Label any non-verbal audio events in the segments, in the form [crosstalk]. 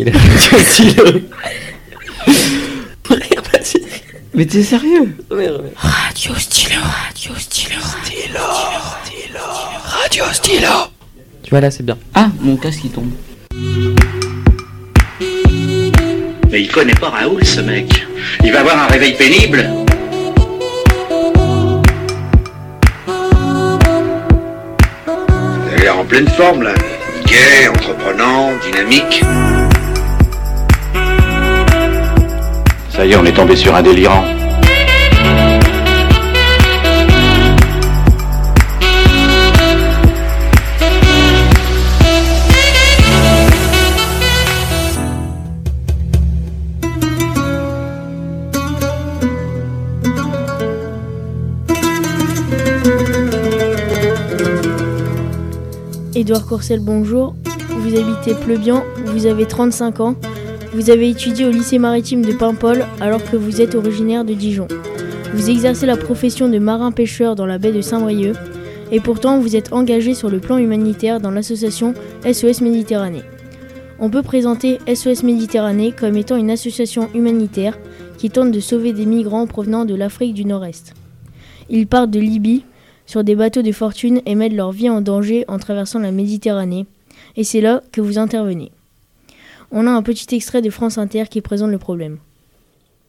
Il a Radio Stylo. Mais t'es sérieux? Radio Stylo. Radio Stylo. Stylo. Stylo. Radio Stylo. Tu vois là, c'est bien. Ah, mon casque il tombe. Mais il connaît pas Raoul, ce mec. Il va avoir un réveil pénible. Vous avez l'air en pleine forme, là. Gai, entreprenant, dynamique. Est, on est tombé sur un délirant. Édouard Courcel, bonjour. Vous habitez Pleubian, vous avez 35 ans. Vous avez étudié au lycée maritime de Paimpol alors que vous êtes originaire de Dijon. Vous exercez la profession de marin-pêcheur dans la baie de Saint-Brieuc et pourtant vous êtes engagé sur le plan humanitaire dans l'association SOS Méditerranée. On peut présenter SOS Méditerranée comme étant une association humanitaire qui tente de sauver des migrants provenant de l'Afrique du Nord-Est. Ils partent de Libye sur des bateaux de fortune et mettent leur vie en danger en traversant la Méditerranée. Et c'est là que vous intervenez. On a un petit extrait de France Inter qui présente le problème.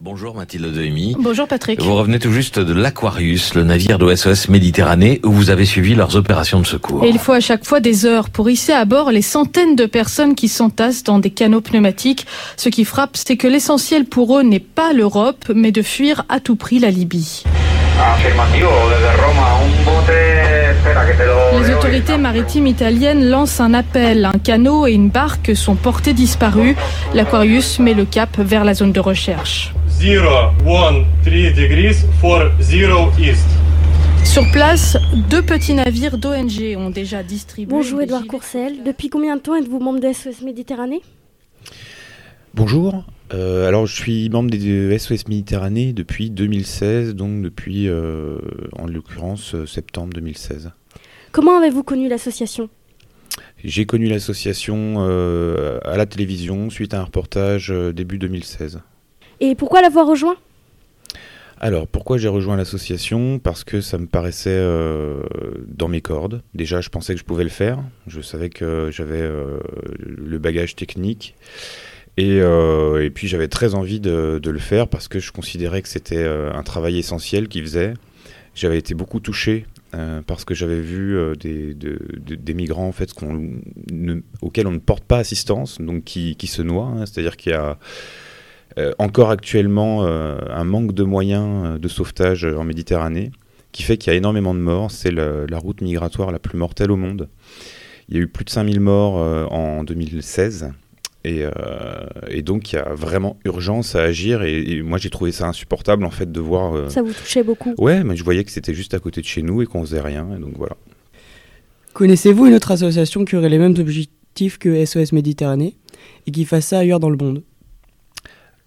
Bonjour Mathilde Dehemi. Bonjour Patrick. Vous revenez tout juste de l'Aquarius, le navire de SOS Méditerranée, où vous avez suivi leurs opérations de secours. Et il faut à chaque fois des heures pour hisser à bord les centaines de personnes qui s'entassent dans des canaux pneumatiques. Ce qui frappe, c'est que l'essentiel pour eux n'est pas l'Europe, mais de fuir à tout prix la Libye. Les autorités maritimes italiennes lancent un appel. Un canot et une barque sont portés disparus. L'Aquarius met le cap vers la zone de recherche. 0, 1, 3 degrees for 0 east. Sur place, deux petits navires d'ONG ont déjà distribué. Bonjour Edouard Courcel. Depuis combien de temps êtes-vous membre de SOS Méditerranée? Bonjour, Euh, alors je suis membre des SOS Méditerranée depuis 2016, donc depuis euh, en l'occurrence euh, septembre 2016. Comment avez-vous connu l'association? J'ai connu l'association à la télévision suite à un reportage début 2016. Et pourquoi l'avoir rejoint? Alors pourquoi j'ai rejoint l'association? Parce que ça me paraissait euh, dans mes cordes. Déjà je pensais que je pouvais le faire, je savais que j'avais euh, le bagage technique. Et, euh, et puis j'avais très envie de, le faire parce que je considérais que c'était euh, un travail essentiel qu'ils faisaient. J'avais été beaucoup touché euh, parce que j'avais vu des, de- de- des migrants en fait auxquels on ne porte pas assistance, donc qui, se noient. hein. C'est-à-dire qu'il y a encore actuellement un manque de moyens de sauvetage en Méditerranée qui fait qu'il y a énormément de morts. C'est la route migratoire la plus mortelle au monde. Il y a eu plus de 5000 morts en 2016. Et, euh, et donc il y a vraiment urgence à agir. Et, et moi j'ai trouvé ça insupportable en fait de voir euh, Ça vous touchait beaucoup. Ouais mais je voyais que c'était juste à côté de chez nous et qu'on faisait rien. Et donc voilà. Connaissez-vous une autre association qui aurait les mêmes objectifs que SOS Méditerranée et qui fasse ça ailleurs dans le monde?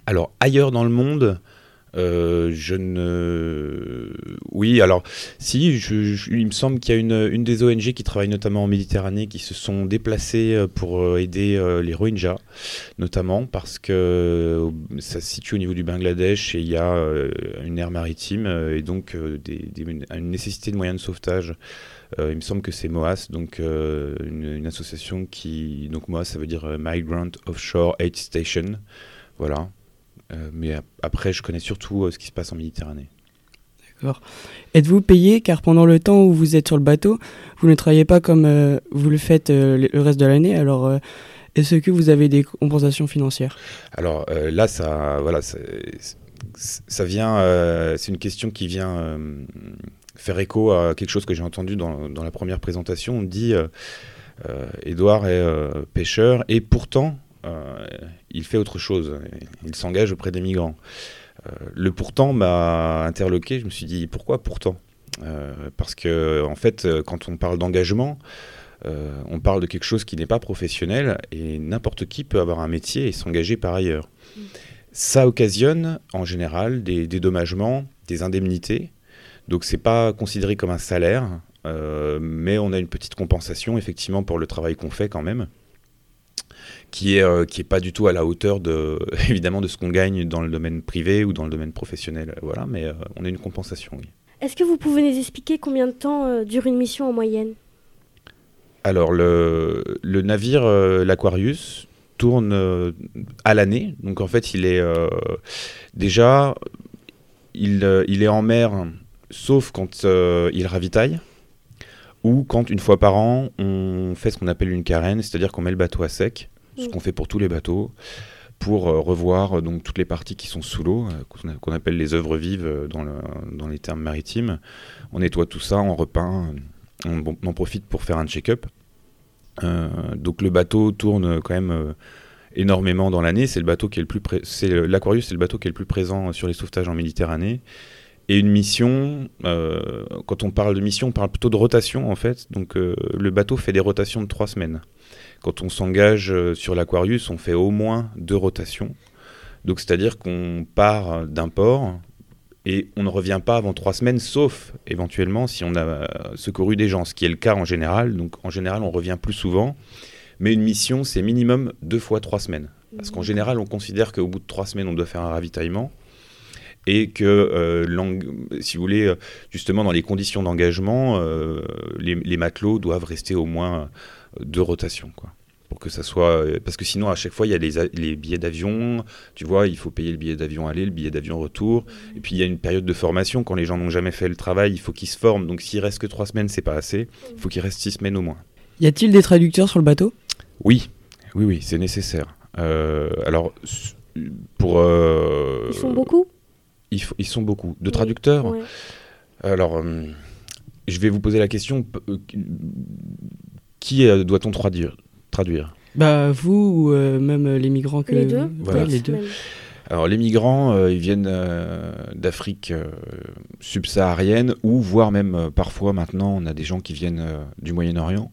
Alors, ailleurs dans le monde, euh, je ne. Oui, alors, si, il me semble qu'il y a une, des ONG qui travaille notamment en Méditerranée qui se sont déplacées euh, pour euh, aider les Rohingyas, notamment parce que ça se situe au niveau du Bangladesh et il y a une aire maritime et donc une nécessité de moyens de sauvetage. Il me semble que c'est MOAS, donc une, une association qui. Donc, MOAS, ça veut dire Migrant Offshore Aid Station. Voilà. Euh, mais ap- après, je connais surtout euh, ce qui se passe en Méditerranée. D'accord. Êtes-vous payé? Car pendant le temps où vous êtes sur le bateau, vous ne travaillez pas comme euh, vous le faites euh, le- reste de l'année Alors, euh, est-ce que vous avez des compensations financières? Alors là, ça, voilà, ça, ça vient. c'est une question qui vient faire écho à quelque chose que j'ai entendu dans, dans la première présentation. On dit Édouard est pêcheur et pourtant il fait autre chose. Il s'engage auprès des migrants. Euh, le pourtant m'a interloqué. Je me suis dit pourquoi pourtant? Euh, Parce que en fait, euh, quand on parle d'engagement, euh, on parle de quelque chose qui n'est pas professionnel et n'importe qui peut avoir un métier et s'engager par ailleurs. Ça occasionne en général des dédommagements, des indemnités. Donc c'est pas considéré comme un salaire, euh, mais on a une petite compensation effectivement pour le travail qu'on fait quand même. Qui est euh, qui est pas du tout à la hauteur de [laughs] évidemment de ce qu'on gagne dans le domaine privé ou dans le domaine professionnel. Voilà, mais euh, on a une compensation. Oui. Est-ce que vous pouvez nous expliquer combien de temps euh, dure une mission en moyenne? Alors le, le navire euh, l'Aquarius tourne euh, à l'année, donc en fait il est euh, déjà il, euh, il est en mer sauf quand euh, il ravitaille ou quand une fois par an on fait ce qu'on appelle une carène, c'est-à-dire qu'on met le bateau à sec, ce qu'on fait pour tous les bateaux, pour euh, revoir euh, donc toutes les parties qui sont sous l'eau, euh, qu'on appelle les œuvres vives dans, le- dans les termes maritimes. On nettoie tout ça, on repeint, on, en profite pour faire un check-up. Donc le bateau tourne quand même énormément dans l'année. C'est est le l'Aquarius, c'est le bateau qui est le plus présent sur les sauvetages en Méditerranée. Et une mission, quand on parle de mission, on parle plutôt de rotation en fait. Donc le bateau fait des rotations de trois semaines. Quand on s'engage euh, sur l'Aquarius, on fait au moins deux rotations. Donc c'est-à-dire qu'on part d'un port et on ne revient pas avant trois semaines, sauf éventuellement si on a euh, secouru des gens, ce qui est le cas en général. Donc en général, on revient plus souvent. Mais une mission, c'est minimum deux fois trois semaines. Parce qu'en général, on considère qu'au bout de trois semaines, on doit faire un ravitaillement. Et que, euh, si vous voulez, justement, dans les conditions d'engagement, euh, les, les matelots doivent rester au moins euh, deux rotations. Quoi. Pour que ça soit. euh, Parce que sinon, à chaque fois, il y a les, a- les billets d'avion. Tu vois, il faut payer le billet d'avion aller, le billet d'avion retour. Et puis, il y a une période de formation. Quand les gens n'ont jamais fait le travail, il faut qu'ils se forment. Donc, s'il reste que trois semaines, c'est pas assez. Il faut qu'il reste six semaines au moins. Y a-t-il des traducteurs sur le bateau? Oui, oui, oui, c'est nécessaire. Euh, alors, pour. euh, Ils sont beaucoup? ils, sont beaucoup. De traducteurs? Ouais. Alors, euh, je vais vous poser la question euh, qui- euh, doit-on traduire, traduire? Bah vous ou euh, même les migrants que Les deux Voilà. Ouais, les deux. Alors, les migrants, euh, ils viennent euh, d'Afrique euh, subsaharienne ou voire même euh, parfois maintenant, on a des gens qui viennent euh, du Moyen-Orient.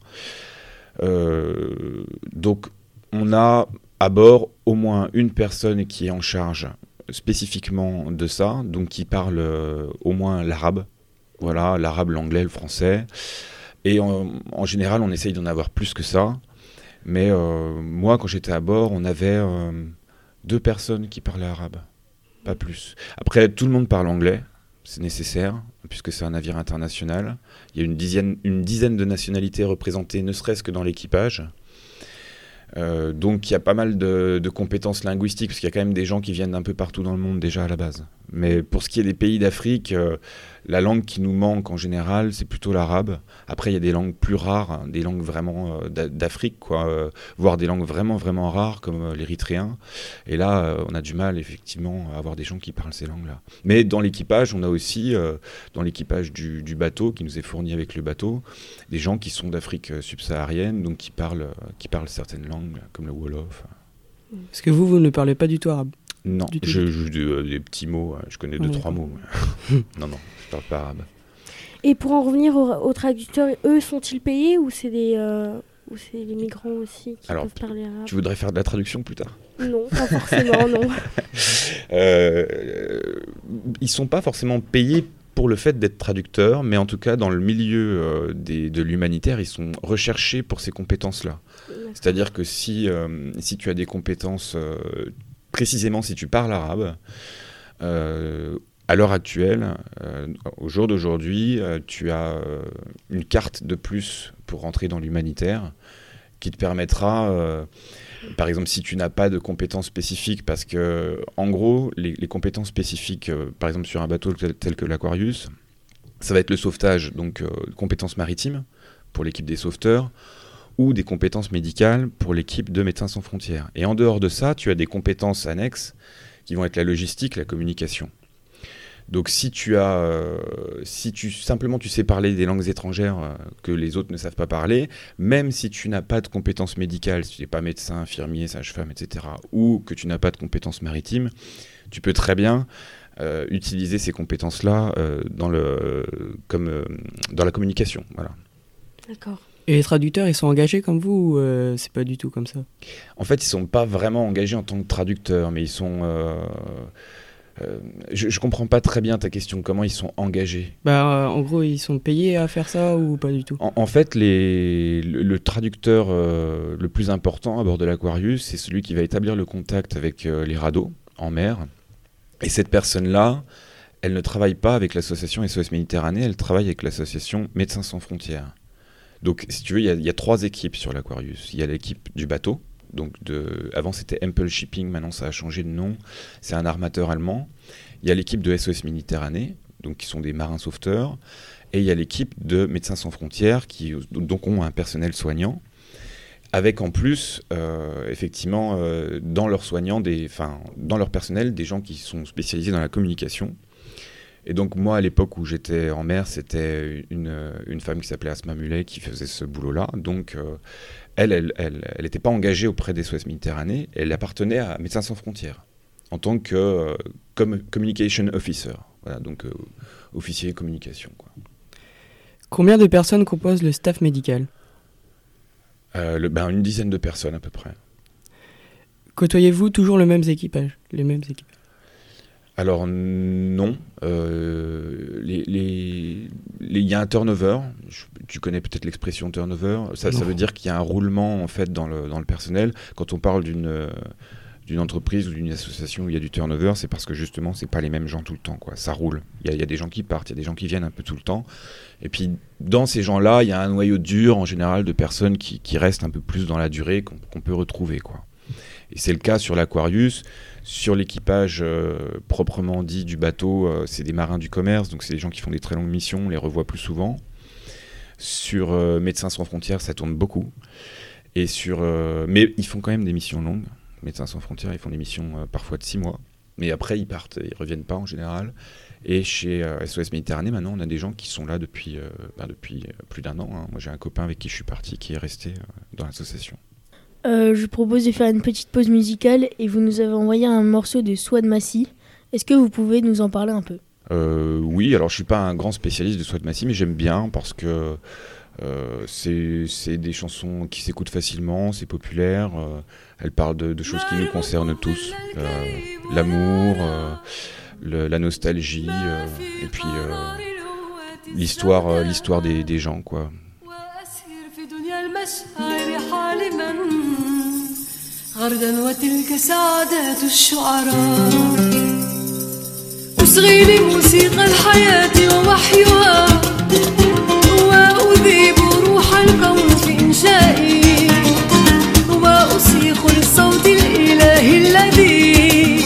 Euh, donc, on a à bord au moins une personne qui est en charge spécifiquement de ça, donc qui parle euh, au moins l'arabe. Voilà, l'arabe, l'anglais, le français. Et en, général, on essaye d'en avoir plus que ça. Mais euh, moi, quand j'étais à bord, on avait euh, deux personnes qui parlaient arabe, pas plus. Après, tout le monde parle anglais, c'est nécessaire, puisque c'est un navire international. Il y a une dizaine, une dizaine de nationalités représentées, ne serait-ce que dans l'équipage. Euh, donc il y a pas mal de, de compétences linguistiques, parce qu'il y a quand même des gens qui viennent d'un peu partout dans le monde déjà à la base. Mais pour ce qui est des pays d'Afrique, la langue qui nous manque en général, c'est plutôt l'arabe. Après, il y a des langues plus rares, hein, des langues vraiment euh, d'a- d'Afrique, euh, voire des langues vraiment, vraiment rares, comme euh, l'érythréen. Et là, on a du mal, effectivement, à avoir des gens qui parlent ces langues-là. Mais dans l'équipage, on a aussi, dans l'équipage du, bateau, qui nous est fourni avec le bateau, des gens qui sont d'Afrique subsaharienne, donc qui parlent, qui parlent certaines langues, comme le Wolof. Parce que vous, vous ne parlez pas du tout arabe? Non, Du je joue de- euh, des petits mots, euh, je connais deux, trois mots. [laughs] non, non, je parle pas arabe. Et pour en revenir aux, aux traducteurs, eux sont-ils payés ou c'est des euh, ou c'est les migrants aussi qui Alors, peuvent parler arabe Tu voudrais faire de la traduction plus tard? Non, pas forcément, non. [laughs] [laughs] Euh, ils sont pas forcément payés pour le fait d'être traducteurs, mais en tout cas dans le milieu euh, des- de l'humanitaire, ils sont recherchés pour ces compétences-là. C'est-à-dire que si, si tu as des compétences, précisément si tu parles arabe, euh, à l'heure actuelle, euh, au jour d'aujourd'hui, euh, tu as une carte de plus pour rentrer dans l'humanitaire qui te permettra, par exemple, si tu n'as pas de compétences spécifiques, parce que, en gros, les, compétences spécifiques, par exemple, sur un bateau tel, que l'Aquarius, ça va être le sauvetage, donc compétences maritimes pour l'équipe des sauveteurs, ou des compétences médicales pour l'équipe de Médecins sans frontières. Et en dehors de ça, tu as des compétences annexes qui vont être la logistique, la communication. Donc si tu as, euh, si tu simplement tu sais parler des langues étrangères euh, que les autres ne savent pas parler, même si tu n'as pas de compétences médicales, si tu n'es pas médecin, infirmier, sage-femme, etc., ou que tu n'as pas de compétences maritimes, tu peux très bien euh, utiliser ces compétences-là dans le, comme dans la communication. Voilà. D'accord. Et les traducteurs, ils sont engagés comme vous ou euh, c'est pas du tout comme ça? En fait, ils sont pas vraiment engagés en tant que traducteurs, mais ils sont. euh, Euh, je, je comprends pas très bien ta question. Comment ils sont engagés? Bah, en gros, ils sont payés à faire ça ou pas du tout? En, en fait, les, le, le traducteur le plus important à bord de l'Aquarius, c'est celui qui va établir le contact avec les radeaux en mer. Et cette personne-là, elle ne travaille pas avec l'association SOS Méditerranée, elle travaille avec l'association Médecins sans frontières. Donc, si tu veux, il y a- trois équipes sur l'Aquarius. Il y a l'équipe du bateau. Donc avant c'était Ample Shipping, maintenant ça a changé de nom. C'est un armateur allemand. Il y a l'équipe de SOS Méditerranée, donc qui sont des marins sauveteurs, et il y a l'équipe de Médecins sans frontières qui ont un personnel soignant, avec en plus euh, effectivement euh, dans des, dans leur personnel, des gens qui sont spécialisés dans la communication. Et donc moi, à l'époque où j'étais en mer, c'était une, une femme qui s'appelait Asma Mulet qui faisait ce boulot-là. Donc euh, elle, elle, elle, elle n'était pas engagée auprès des SOS Méditerranée, elle appartenait à Médecins sans frontières en tant que euh, communication officer, voilà, donc euh, officier communication. Quoi. Combien de personnes composent le staff médical? Euh, le, ben, une dizaine de personnes à peu près. Côtoyez-vous toujours le même équipage Les mêmes équipages Alors non, euh, les- les- les- il y a un turnover. Je- tu connais peut-être l'expression turnover. Ça, veut dire qu'il y a un roulement en fait dans le, dans le personnel. Quand on parle d'une euh, d'une entreprise ou d'une association où il y a du turnover, c'est parce que justement c'est pas les mêmes gens tout le temps. Quoi. Ça roule. Il y, a, il y a des gens qui partent, il y a des gens qui viennent un peu tout le temps. Et puis dans ces gens-là, il y a un noyau dur en général de personnes qui, qui restent un peu plus dans la durée qu'on peut retrouver. Quoi. Et c'est le cas sur l'Aquarius. Sur l'équipage euh, proprement dit du bateau, euh, c'est des marins du commerce, donc c'est des gens qui font des très longues missions, on les revoit plus souvent. Sur euh, Médecins sans frontières, ça tourne beaucoup. Et sur, mais ils font quand même des missions longues. Médecins sans frontières, ils font des missions parfois de six mois. Mais après, ils partent, ils reviennent pas en général. Et chez SOS Méditerranée, maintenant, on a des gens qui sont là depuis, ben, depuis plus d'un an. hein. Moi, j'ai un copain avec qui je suis parti qui est resté dans l'association. Euh, je propose de faire une petite pause musicale et vous nous avez envoyé un morceau de Swad Massy. Est-ce que vous pouvez nous en parler un peu? Euh, oui, alors je suis pas un grand spécialiste de Swat Massy, mais j'aime bien parce que euh, c'est des chansons qui s'écoutent facilement, c'est populaire, euh, elles parlent de, de choses qui nous concernent tous, euh, l'amour, euh, la nostalgie, euh, et puis euh, l'histoire euh, l'histoire des, des gens, quoi. غردا وتلك سعادات الشعراء. أصغي لموسيقى الحياة ووحيها وأذيب روح الكون في إنشائي وأصيخ للصوت الإلهي الذي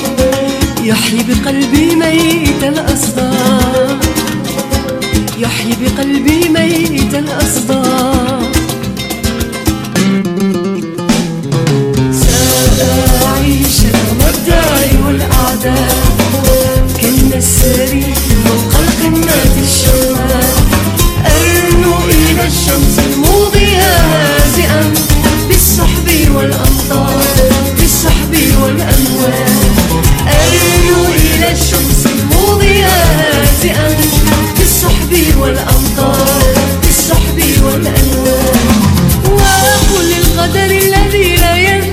يحيي بقلبي ميت الأصداء. يحيي بقلبي ميت الأصداء. والأعداء كالنسر فوق القمة الشمال. أرنو إلى الشمس الموضية بالسحب والأمطار بالسحب والأموال. أرنو إلى الشمس الموضية بالسحب والأمطار بالسحب والألوان وأقول للقدر الذي لا ينتهي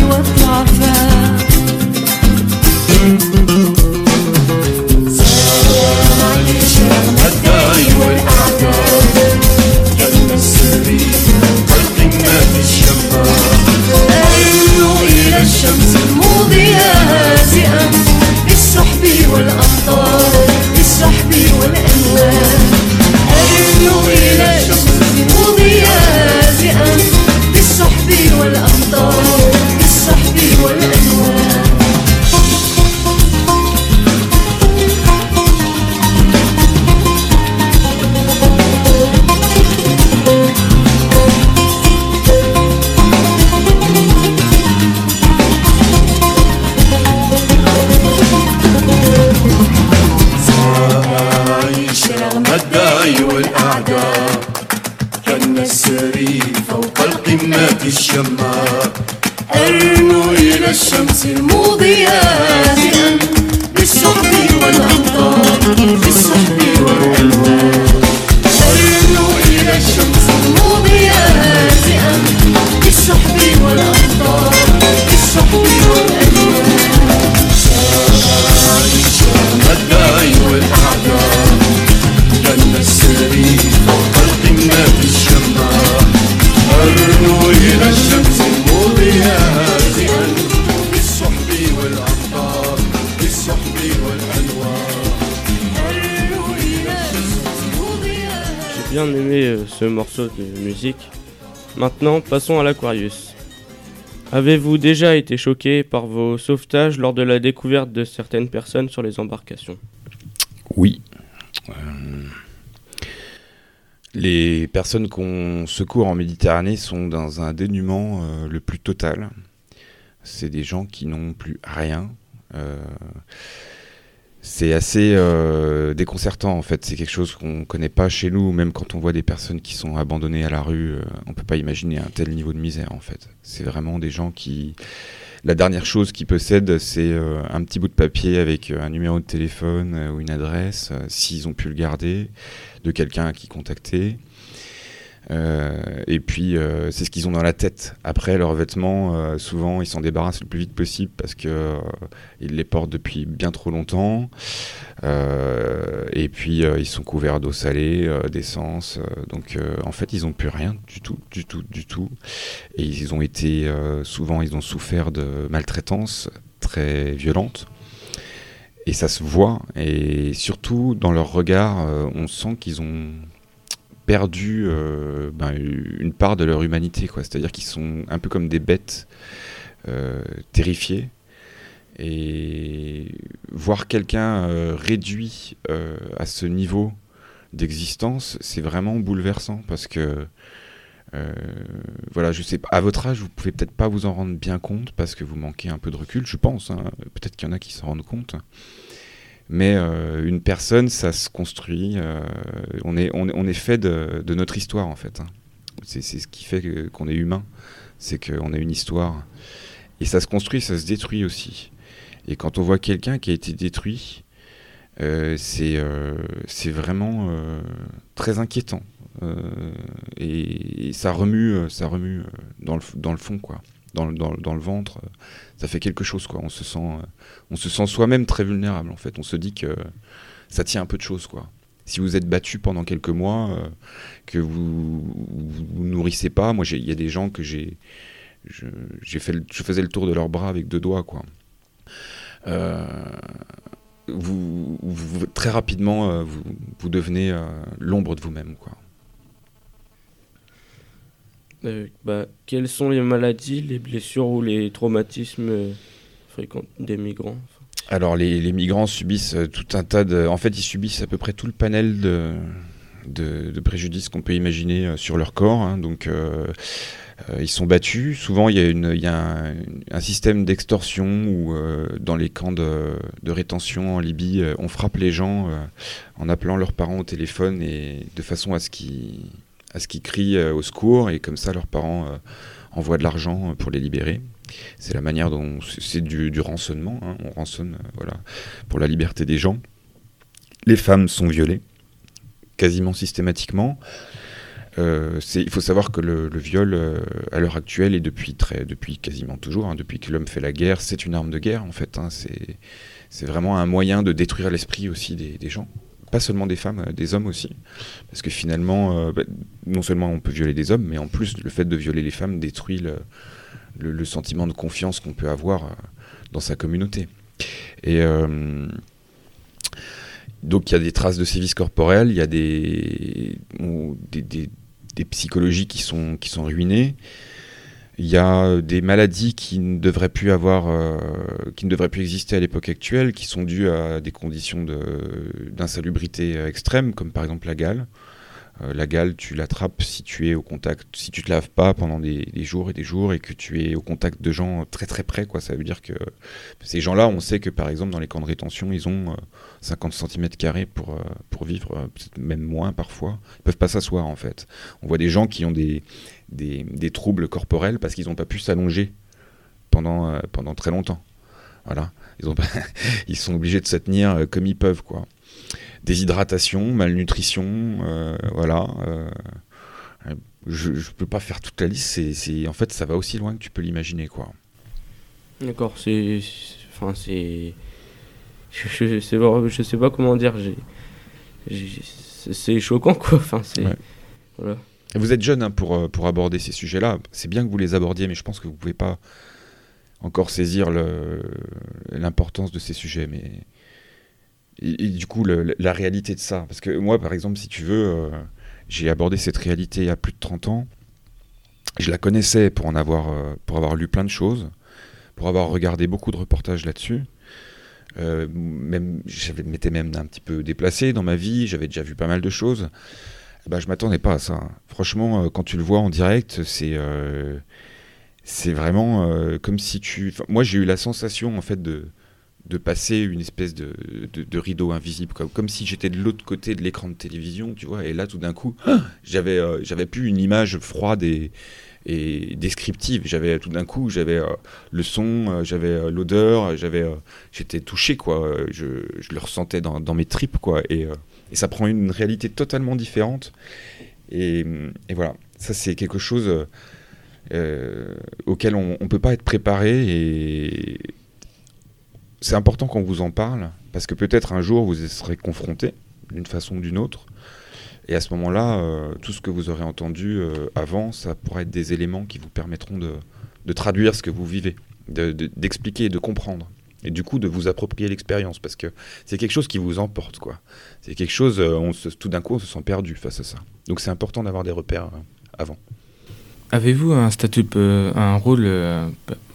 Maintenant, passons à l'Aquarius. Avez-vous déjà été choqué par vos sauvetages lors de la découverte de certaines personnes sur les embarcations? Oui. Euh, les personnes qu'on secourt en Méditerranée sont dans un dénuement euh, le plus total. C'est des gens qui n'ont plus rien. Euh, c'est assez euh, déconcertant en fait. C'est quelque chose qu'on ne connaît pas chez nous. Même quand on voit des personnes qui sont abandonnées à la rue, euh, on peut pas imaginer un tel niveau de misère en fait. C'est vraiment des gens qui. La dernière chose qu'ils possèdent, c'est euh, un petit bout de papier avec un numéro de téléphone ou une adresse, s'ils ont pu le garder, de quelqu'un à qui contacter. Euh, et puis, euh, c'est ce qu'ils ont dans la tête. Après, leurs vêtements, euh, souvent, ils s'en débarrassent le plus vite possible parce que euh, ils les portent depuis bien trop longtemps. Et puis, ils sont couverts d'eau salée, d'essence. donc, en fait, ils n'ont plus rien du tout, du tout, du tout. Et ils ont été, souvent, ils ont souffert de maltraitance très violente. Et ça se voit. Et surtout, dans leur regard, on sent qu'ils ont perdu euh, ben, une part de leur humanité. C'est-à-dire qu'ils sont un peu comme des bêtes euh, terrifiées. Et voir quelqu'un euh, réduit à ce niveau d'existence, c'est vraiment bouleversant parce que voilà, je sais pas, à votre âge, vous pouvez peut-être pas vous en rendre bien compte parce que vous manquez un peu de recul, je pense. hein. Peut-être qu'il y en a qui s'en rendent compte. Mais euh, une personne, ça se construit. euh, on, est, on, est- fait de, notre histoire, en fait. hein. C'est ce qui fait qu'on est humain. C'est qu'on a une histoire. Et ça se construit, ça se détruit aussi. Et quand on voit quelqu'un qui a été détruit, euh, c'est euh, vraiment très inquiétant. Et, et ça remue, ça remue dans le, dans le fond, quoi. Dans, le- ventre. euh, Ça fait quelque chose, quoi. On se sent, euh, on se sent soi-même très vulnérable, en fait. On se dit que ça tient un peu de choses, quoi. Si vous êtes battu pendant quelques mois, euh, que vous vous nourrissez pas, moi, il y a des gens que j'ai, je, faisais le tour de leurs bras avec deux doigts, quoi. Très rapidement, vous, devenez l'ombre de vous-même, quoi. Euh, bah, Quelles sont les maladies, les blessures ou les traumatismes euh, fréquents des migrants Alors les, migrants subissent euh, tout un tas de... En fait, ils subissent à peu près tout le panel de, préjudices qu'on peut imaginer sur leur corps. hein. Donc ils sont battus. Souvent, il y a, un, système d'extorsion où dans les camps de, rétention en Libye, on frappe les gens en appelant leurs parents au téléphone et de façon à ce qu'ils à ce qu'ils crient euh, au secours et comme ça leurs parents euh, envoient de l'argent euh, pour les libérer. C'est la manière dont c'est du, du rançonnement. hein. On rançonne voilà, pour la liberté des gens. Les femmes sont violées quasiment systématiquement. Il faut savoir que le, viol, à l'heure actuelle, et depuis, très, depuis quasiment toujours, hein, depuis que l'homme fait la guerre, c'est une arme de guerre, en fait. hein. c'est, vraiment un moyen de détruire l'esprit aussi des gens. Pas seulement des femmes, euh, des hommes aussi. Parce que finalement, euh, bah, non seulement on peut violer des hommes, mais en plus, le fait de violer les femmes détruit le, sentiment de confiance qu'on peut avoir euh, dans sa communauté. Et donc il y a des traces de sévices corporels, il y a des- des psychologies qui sont, qui sont ruinées. Il y a des maladies qui ne devraient plus avoir, euh, qui ne devraient plus exister à l'époque actuelle, qui sont dues à des conditions de- d'insalubrité euh, extrême, comme par exemple la gale. Euh, la gale, tu l'attrapes si tu es au contact, si tu te laves pas pendant des, jours et des jours et que tu es au contact de gens très très près. Ça veut dire que ces gens-là, on sait que par exemple dans les camps de rétention, ils ont 50 cm pour, pour vivre, même moins parfois. Ils peuvent pas s'asseoir en fait. On voit des gens qui ont des, des, des troubles corporels parce qu'ils n'ont pas pu s'allonger pendant, pendant très longtemps. Voilà. Ils, ont, [laughs] ils sont obligés de se tenir comme ils peuvent, quoi déshydratation, malnutrition, euh, voilà. Euh, je ne peux pas faire toute la liste. C'est, en fait, ça va aussi loin que tu peux l'imaginer, quoi. D'accord, c'est, enfin, c'est, je, je, sais pas, je sais pas comment dire. c'est choquant, quoi. Enfin, c'est, voilà. Vous êtes jeune hein, pour, euh, pour aborder ces sujets-là. C'est bien que vous les abordiez, mais je pense que vous pouvez pas encore saisir l'importance de ces sujets. Mais et, du coup, la réalité de ça. Parce que moi, par exemple, si tu veux, euh, j'ai abordé cette réalité il y a plus de 30 ans. Je la connaissais pour en avoir, euh, pour avoir lu plein de choses, pour avoir regardé beaucoup de reportages là-dessus. Même, je m'étais même un petit peu déplacé dans ma vie, j'avais déjà vu pas mal de choses. Bah, je m'attendais pas à ça. Franchement, quand tu le vois en direct, c'est c'est vraiment comme si tu. moi, j'ai eu la sensation en fait de passer une espèce de, de, rideau invisible, comme, comme si j'étais de l'autre côté de l'écran de télévision, tu vois, et là tout d'un coup, j'avais euh, j'avais plus une image froide et, descriptive, j'avais tout d'un coup, j'avais euh, le son, euh, j'avais l'odeur, j'avais j'étais touché, quoi, je, je, le ressentais dans, dans mes tripes, quoi, et, et, ça prend une réalité totalement différente, et, voilà, ça c'est quelque chose auquel on ne peut pas être préparé, et c'est important qu'on vous en parle, parce que peut-être un jour vous serez confronté d'une façon ou d'une autre. Et à ce moment-là, euh, tout ce que vous aurez entendu euh, avant, ça pourrait être des éléments qui vous permettront de, traduire ce que vous vivez, d'expliquer et de comprendre. Et du coup, de vous approprier l'expérience, parce que c'est quelque chose qui vous emporte, quoi. C'est quelque chose, euh, on tout d'un coup, on se sent perdu face à ça. Donc c'est important d'avoir des repères avant. Avez-vous un statut, un rôle,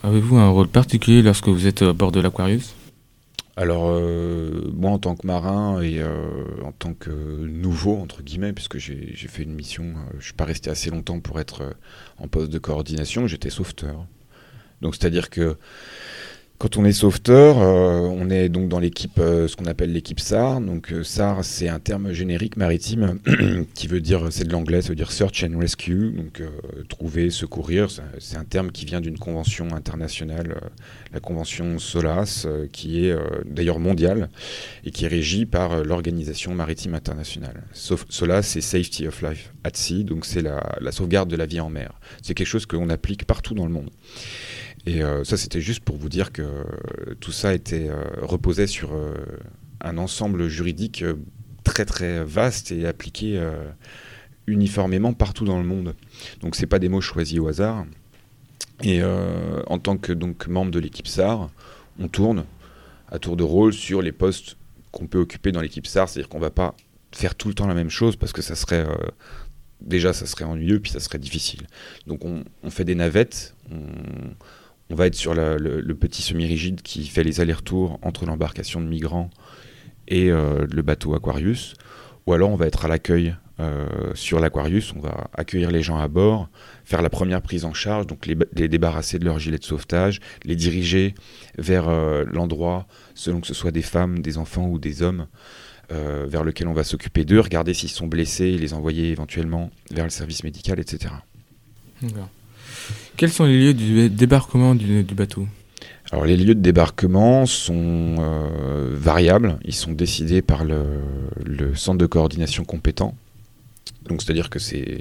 avez-vous un rôle particulier lorsque vous êtes à bord de l'Aquarius? Alors, euh, moi, en tant que marin et euh, en tant que nouveau, entre guillemets, puisque j'ai fait une mission, euh, je ne suis pas resté assez longtemps pour être en poste de coordination, j'étais sauveteur. Donc, c'est-à-dire que quand on est sauveteur, euh, on est donc dans l'équipe, euh, ce qu'on appelle l'équipe SAR. Donc euh, SAR, c'est un terme générique maritime [clears throat] qui veut dire, c'est de l'anglais, ça veut dire Search and Rescue, donc trouver, secourir. C'est un terme qui vient d'une convention internationale, la convention SOLAS, qui est d'ailleurs mondiale et qui est régie par l'organisation maritime internationale. SOLAS, c'est Safety of Life at Sea, donc c'est la, la sauvegarde de la vie en mer. C'est quelque chose qu'on applique partout dans le monde. Et euh, ça, c'était juste pour vous dire que tout ça était euh, reposait sur euh, un ensemble juridique très très vaste et appliqué uniformément partout dans le monde. Donc c'est pas des mots choisis au hasard. Et en tant que donc membre de l'équipe SAR, on tourne à tour de rôle sur les postes qu'on peut occuper dans l'équipe SAR, c'est-à-dire qu'on va pas faire tout le temps la même chose parce que ça serait déjà ça serait ennuyeux puis ça serait difficile. Donc on, on fait des navettes, on, on va être sur le, petit semi-rigide qui fait les allers-retours entre l'embarcation de migrants et euh, le bateau Aquarius. Ou alors on va être à l'accueil euh, sur l'Aquarius, on va accueillir les gens à bord, faire la première prise en charge, donc les, débarrasser de leur gilet de sauvetage, les diriger vers euh, l'endroit, selon que ce soit des femmes, des enfants ou des hommes, vers lequel on va s'occuper d'eux, regarder s'ils sont blessés, les envoyer éventuellement vers le service médical, etc. Quels sont les lieux du débarquement du, bateau? Alors les lieux de débarquement sont euh, variables, ils sont décidés par le, centre de coordination compétent. Donc c'est-à-dire que c'est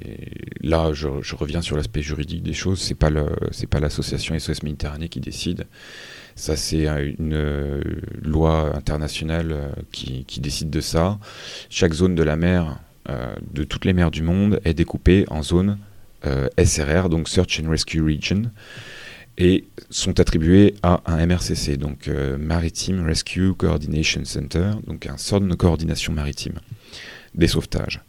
là, je, reviens sur l'aspect juridique des choses. C'est pas c'est pas l'association SOS Méditerranée qui décide. Ça c'est une euh, loi internationale euh, qui, décide de ça. Chaque zone de la mer, de toutes les mers du monde, est découpée en zones SRR, donc Search and Rescue Region, et sont attribués à un MRCC, donc euh, Maritime Rescue Coordination Center, donc un centre de coordination maritime des sauvetages.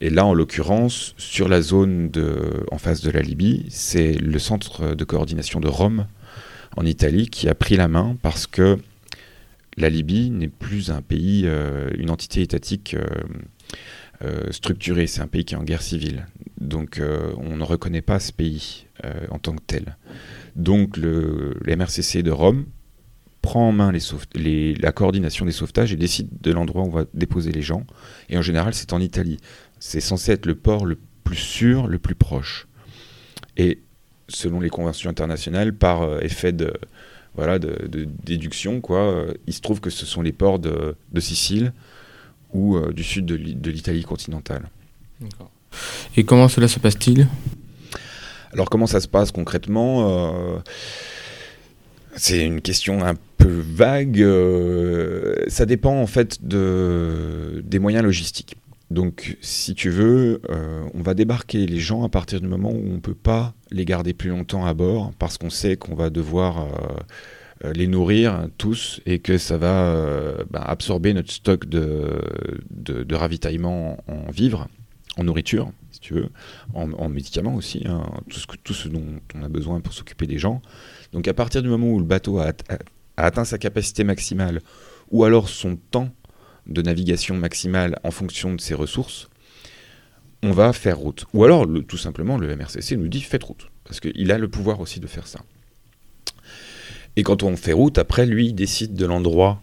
Et là, en l'occurrence, sur la zone de, en face de la Libye, c'est le centre de coordination de Rome, en Italie, qui a pris la main parce que la Libye n'est plus un pays, euh, une entité étatique euh, structuré, c'est un pays qui est en guerre civile. Donc euh, on ne reconnaît pas ce pays euh, en tant que tel. Donc le, le MRCC de Rome prend en main la coordination des sauvetages et décide de l'endroit où on va déposer les gens. Et en général, c'est en Italie. C'est censé être le port le plus sûr, le plus proche. Et selon les conventions internationales, par euh, effet de, voilà, de, déduction, quoi, il se trouve que ce sont les ports de, de Sicile ou du sud de l'Italie continentale. D'accord. Et comment cela se passe-t-il? Alors comment ça se passe concrètement Euh, C'est une question un peu vague. euh, ça dépend en fait de, des moyens logistiques. Donc si tu veux, euh, on va débarquer les gens à partir du moment où on ne peut pas les garder plus longtemps à bord parce qu'on sait qu'on va devoir les nourrir tous et que ça va bah, absorber notre stock de ravitaillement en, en vivres, en nourriture, si tu veux, en, en médicaments aussi, hein, tout, ce dont on a besoin pour s'occuper des gens. Donc à partir du moment où le bateau a, at- a atteint sa capacité maximale, ou alors son temps de navigation maximale en fonction de ses ressources, on va faire route. Ou alors, tout simplement, le MRCC nous dit faites route, parce qu'il a le pouvoir aussi de faire ça. Et quand on fait route, après, lui, il décide de l'endroit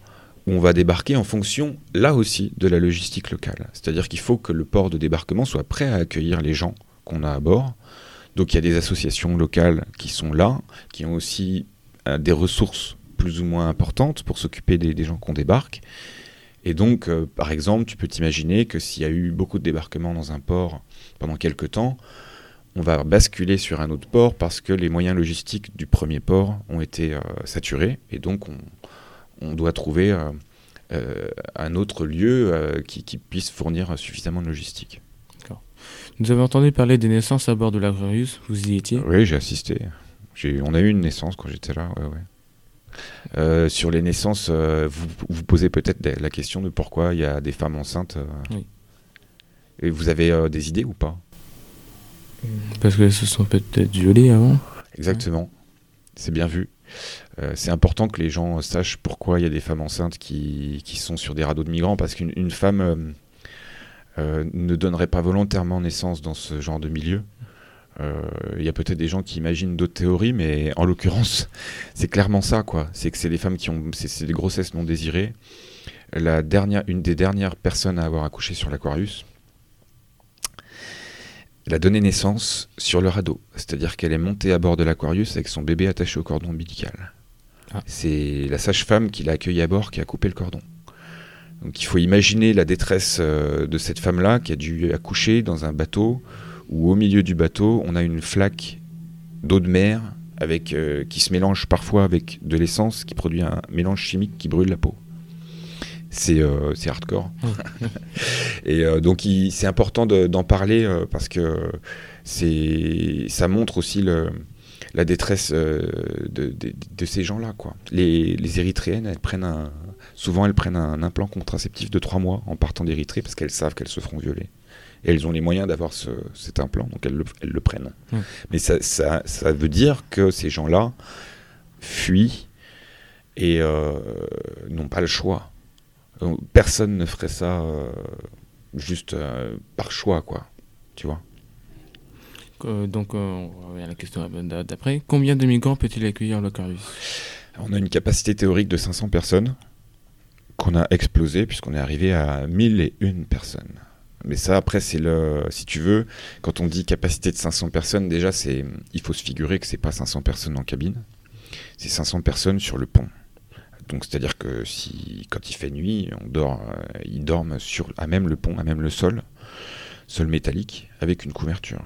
on va débarquer en fonction, là aussi, de la logistique locale. C'est-à-dire qu'il faut que le port de débarquement soit prêt à accueillir les gens qu'on a à bord. Donc il y a des associations locales qui sont là, qui ont aussi euh, des ressources plus ou moins importantes pour s'occuper des, gens qu'on débarque. Et donc, euh, par exemple, tu peux t'imaginer que s'il y a eu beaucoup de débarquements dans un port pendant quelques temps, on va basculer sur un autre port parce que les moyens logistiques du premier port ont été euh, saturés. Et donc, on, on doit trouver euh, euh, un autre lieu euh, qui, qui puisse fournir suffisamment de logistique. Nous avons entendu parler des naissances à bord de l'Aquarius, vous y étiez? Oui, j'ai assisté. On a eu une naissance quand j'étais là, ouais, ouais. Euh, sur les naissances, euh, vous vous posez peut-être la question de pourquoi il y a des femmes enceintes. euh, Oui. Et vous avez des idées ou pas? Parce qu'elles se sont peut-être violées avant Exactement. C'est bien vu. Euh, c'est important que les gens sachent pourquoi il y a des femmes enceintes qui, qui sont sur des radeaux de migrants, parce qu'une une femme euh, euh, ne donnerait pas volontairement naissance dans ce genre de milieu. Il y a peut-être des gens qui imaginent d'autres théories, mais en l'occurrence, [laughs] c'est clairement ça, quoi. C'est que c'est des femmes qui ont, des grossesses non désirées. La dernière, une des dernières personnes à avoir accouché sur l'Aquarius, elle a donné naissance sur le radeau. C'est-à-dire qu'elle est montée à bord de l'Aquarius avec son bébé attaché au cordon ombilical. C'est la sage-femme qui l'a accueilli à bord qui a coupé le cordon. Donc il faut imaginer la détresse euh, de cette femme-là qui a dû accoucher dans un bateau où au milieu du bateau on a une flaque d'eau de mer avec, euh, qui se mélange parfois avec de l'essence qui produit un mélange chimique qui brûle la peau. C'est euh, hardcore. [laughs] Et euh, donc c'est important de- d'en parler parce que ça montre aussi le, la détresse euh, de, de- de ces gens-là. quoi. Les, les Érythréennes, elles prennent un, souvent elles prennent un implant contraceptif de trois mois en partant d'Érythrée parce qu'elles savent qu'elles se feront violer. Et elles ont les moyens d'avoir ce- cet implant, donc elles le, elles le prennent. Ouais. Mais ça, ça, ça veut dire que ces gens-là fuient et euh, n'ont pas le choix. Donc, Personne ne ferait ça euh, juste euh, par choix, quoi. Tu vois? Euh, Donc, euh, on revient à la question d'a- d'après. Combien de migrants peut-il accueillir l'Aquarius On a une capacité théorique de 500 personnes qu'on a explosé puisqu'on est arrivé à 1001 personnes. Mais ça, après, c'est le. Si tu veux, quand on dit capacité de 500 personnes, déjà, c'est, il faut se figurer que c'est pas 500 personnes en cabine, c'est 500 personnes sur le pont. Donc, c'est-à-dire que si, quand il fait nuit, on dort, euh, ils dorment sur, à même le pont, à même le sol, sol métallique, avec une couverture.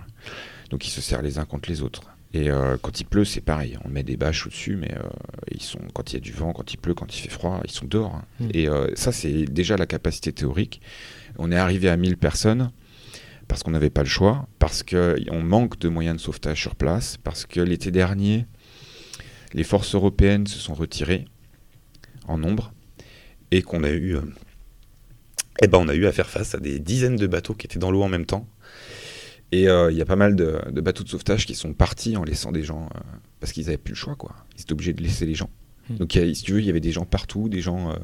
Donc, ils se serrent les uns contre les autres. Et euh, quand il pleut, c'est pareil. On met des bâches au-dessus, mais euh, ils sont, quand il y a du vent, quand il pleut, quand il fait froid, ils sont dehors. hein. Mm. Et euh, ça, c'est déjà la capacité théorique. On est arrivé à 1000 personnes parce qu'on n'avait pas le choix, parce qu'on manque de moyens de sauvetage sur place, parce que l'été dernier, les forces européennes se sont retirées en nombre et qu'on a eu, eh ben, on a eu à faire face à des dizaines de bateaux qui étaient dans l'eau en même temps. Et euh, il y a pas mal de, de bateaux de sauvetage qui sont partis en laissant des gens euh, parce qu'ils n'avaient plus le choix, quoi. Ils étaient obligés de laisser les gens. Mm. Donc, a- si tu veux, il y avait des gens partout, des gens. euh,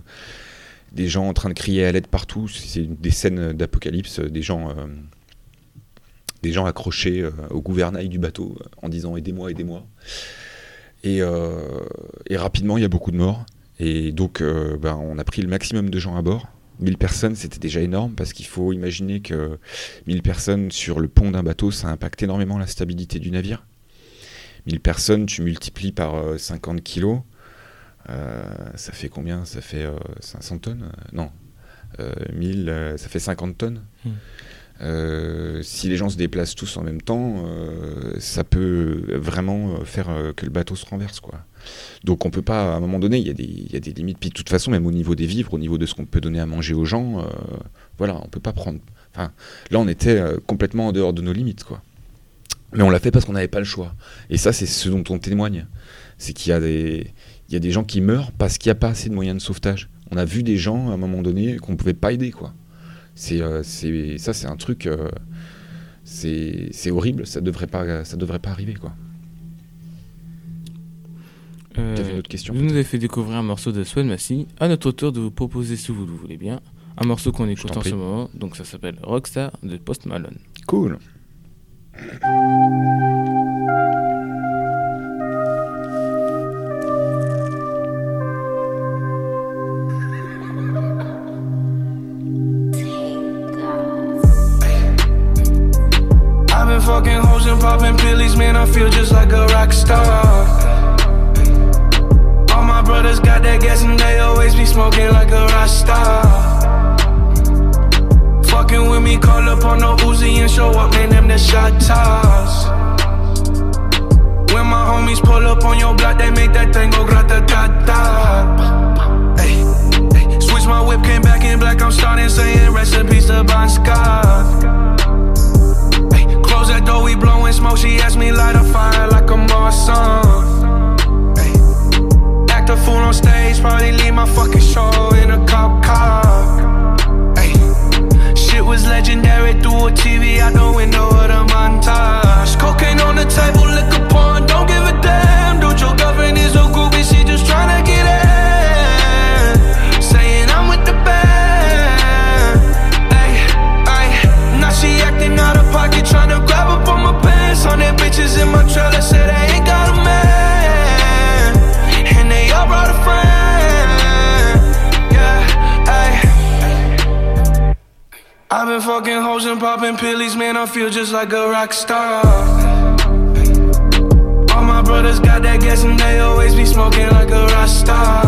des gens en train de crier à l'aide partout. C'est des scènes d'apocalypse, des gens, euh, des gens accrochés euh, au gouvernail du bateau euh, en disant aidez-moi, aidez-moi. Et, euh, et rapidement, il y a beaucoup de morts. Et donc, euh, ben, on a pris le maximum de gens à bord. 1000 personnes, c'était déjà énorme parce qu'il faut imaginer que 1000 personnes sur le pont d'un bateau, ça impacte énormément la stabilité du navire. 1000 personnes, tu multiplies par euh, 50 kilos, euh, ça fait combien? Ça fait euh, 500 tonnes? Euh, Non, Euh, 1000, euh, ça fait 50 tonnes. Hmm. Euh, si les gens se déplacent tous en même temps, euh, ça peut vraiment euh, faire euh, que le bateau se renverse, quoi. Donc on peut pas, à un moment donné, il y, a des- y a des limites. Puis de toute façon, même au niveau des vivres, au niveau de ce qu'on peut donner à manger aux gens, euh, voilà, on peut pas prendre. Là, on était euh, complètement en dehors de nos limites, quoi. Mais on l'a fait parce qu'on n'avait pas le choix. Et ça, c'est ce dont on témoigne. C'est qu'il y a des, il y a des gens qui meurent parce qu'il n'y a pas assez de moyens de sauvetage. On a vu des gens à un moment donné qu'on pouvait pas aider, quoi. C'est, euh, ça, c'est un truc, c'est, horrible. Ça devrait devrait pas arriver, quoi. Euh, T'avais une autre question Vous nous avez fait découvrir un morceau de Swan Massey. À notre tour de vous proposer, si vous le voulez bien, un morceau qu'on écoute en ce moment. Donc ça s'appelle Rockstar de Post Malone. Cool. I've been fucking hoes and popping pillies, man. I feel just like a rock star. Brothers got that gas and they always be smoking like a rock star. Fucking with me, call up on no Uzi and show up, man. Them the shot toss. When my homies pull up on your block, they make that thing go grata ta ta. Switch my whip, came back in black. I'm starting saying recipes to Bon Scott. Ay, Close that door, we blowing smoke. She asked me light a fire like a Marsan. A fool on stage, probably leave my fucking show in a cop car. Ay, Shit was legendary through a TV out the window of the montage. Cocaine on the table, liquor porn, don't give a damn. I feel just like a rock star. All my brothers got that gas and they always be smoking like a rock star.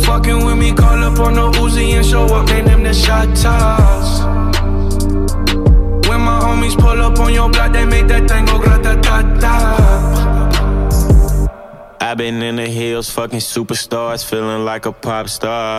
Fucking with me, call up on the Uzi and show up, man. Them the shot toss. When my homies pull up on your block, they make that thing go grata ta ta. I've been in the hills, fucking superstars, feeling like a pop star.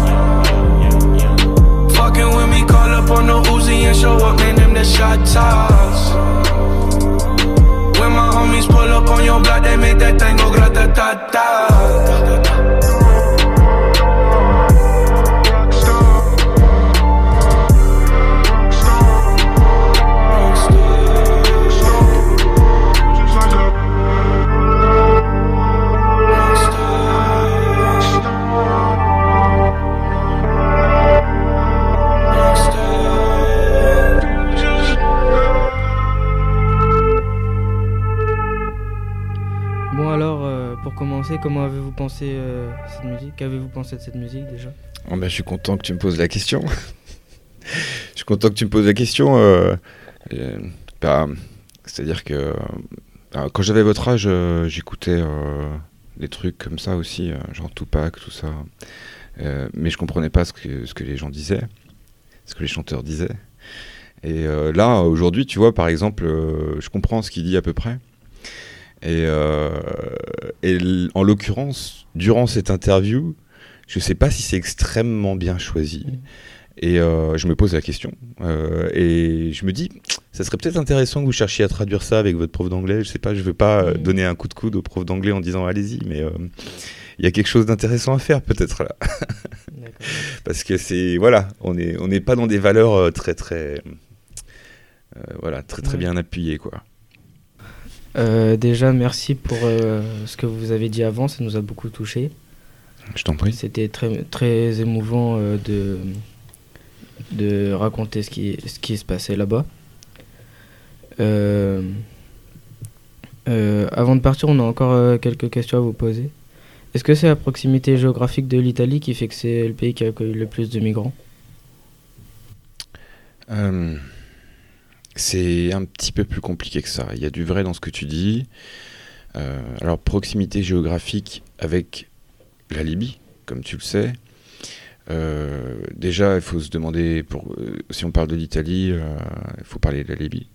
On the Uzi and show up, man. Them the shot toss. When my homies pull up on your block, they make that thing go grata ta ta. Comment avez-vous pensé euh, cette musique? Qu'avez-vous pensé de cette musique déjà? Oh bah, je suis content que tu me poses la question. [laughs] je suis content que tu me poses la question. euh, Euh, bah, C'est-à-dire que euh, quand j'avais votre âge, j'écoutais des trucs comme ça aussi, genre Tupac, tout ça. Mais je comprenais pas ce que, ce que les gens disaient, ce que les chanteurs disaient. Et là, aujourd'hui, tu vois, par exemple, je comprends ce qu'il dit à peu près. Et, euh, et en l'occurrence, durant cette interview, je sais pas si c'est extrêmement bien choisi. Et euh, je me pose la question. Euh, et je me dis, ça serait peut-être intéressant que vous cherchiez à traduire ça avec votre prof d'anglais. Je sais pas, je veux pas euh, donner un coup de coude au prof d'anglais en disant allez-y, mais il y a quelque chose d'intéressant à faire peut-être là. [laughs] Parce que c'est voilà, on n'est on n'est pas dans des valeurs très très voilà très très Ouais. bien appuyées quoi. Euh, déjà, merci pour euh, ce que vous avez dit avant, ça nous a beaucoup touché. Je t'en prie. C'était très, très émouvant euh, de, de raconter ce qui, ce qui se passait là-bas. Avant de partir, on a encore quelques questions à vous poser. Est-ce que c'est la proximité géographique de l'Italie qui fait que c'est le pays qui a accueilli le plus de migrants? C'est un petit peu plus compliqué que ça. Il y a du vrai dans ce que tu dis. Euh, alors, proximité géographique avec la Libye, comme tu le sais. Euh, déjà, il faut se demander, pour, euh, si on parle de l'Italie, il faut parler de la Libye.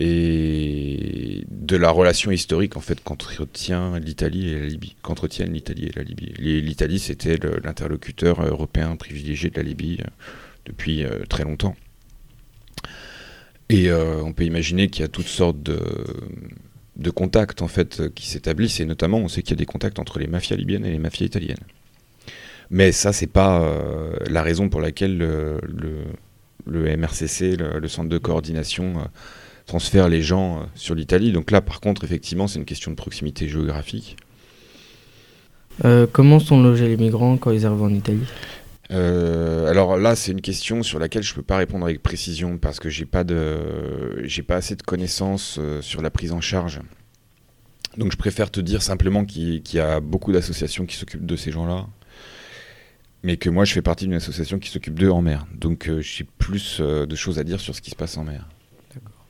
Et de la relation historique en fait qu'entretient l'Italie et la Libye, qu'entretiennent l'Italie et la Libye. L'Italie c'était l'interlocuteur européen privilégié de la Libye depuis très longtemps. Et euh, on peut imaginer qu'il y a toutes sortes de, contacts en fait qui s'établissent et notamment on sait qu'il y a des contacts entre les mafias libyennes et les mafias italiennes. Mais ça c'est pas euh, la raison pour laquelle le, le, le MRCC, le, centre de coordination, euh, transfère les gens sur l'Italie. Donc là par contre effectivement c'est une question de proximité géographique. Comment sont logés les migrants quand ils arrivent en Italie? Euh, alors là, c'est une question sur laquelle je peux pas répondre avec précision parce que j'ai pas de, j'ai pas assez de connaissances euh, sur la prise en charge. Donc je préfère te dire simplement qu'il y a beaucoup d'associations qui s'occupent de ces gens-là, mais que moi je fais partie d'une association qui s'occupe d'eux en mer. Donc euh, j'ai plus euh, de choses à dire sur ce qui se passe en mer.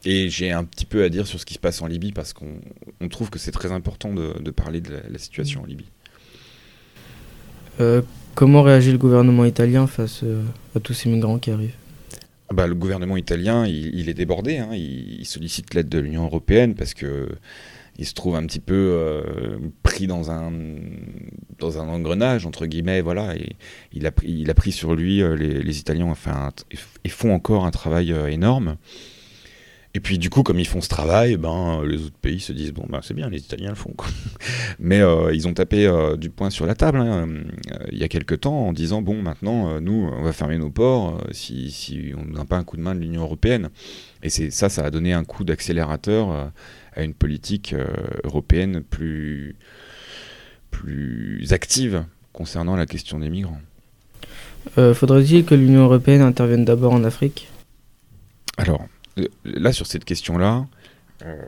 Et j'ai un petit peu à dire sur ce qui se passe en Libye parce qu'on on trouve que c'est très important de, de parler de la, la situation en Libye. Euh, Comment réagit le gouvernement italien face euh, à tous ces migrants qui arrivent? Ah bah, le gouvernement italien, il, est débordé. hein. Il, sollicite l'aide de l'Union européenne parce que il se trouve un petit peu euh, pris dans un dans un engrenage entre guillemets. Voilà, et il a pris, il a pris sur lui. euh, les, Italiens un- et font encore un travail énorme. Et puis du coup, comme ils font ce travail, ben les autres pays se disent bon ben c'est bien, les Italiens le font. quoi. [laughs] Mais euh, ils ont tapé euh, du poing sur la table hein, euh, il y a quelques temps en disant bon maintenant nous on va fermer nos ports si, si on n'a pas un coup de main de l'Union européenne. Et ça, ça a donné un coup d'accélérateur à une politique européenne plus plus active concernant la question des migrants. Faudrait-il que l'Union européenne intervienne d'abord en Afrique? Alors, là, sur cette question-là, euh,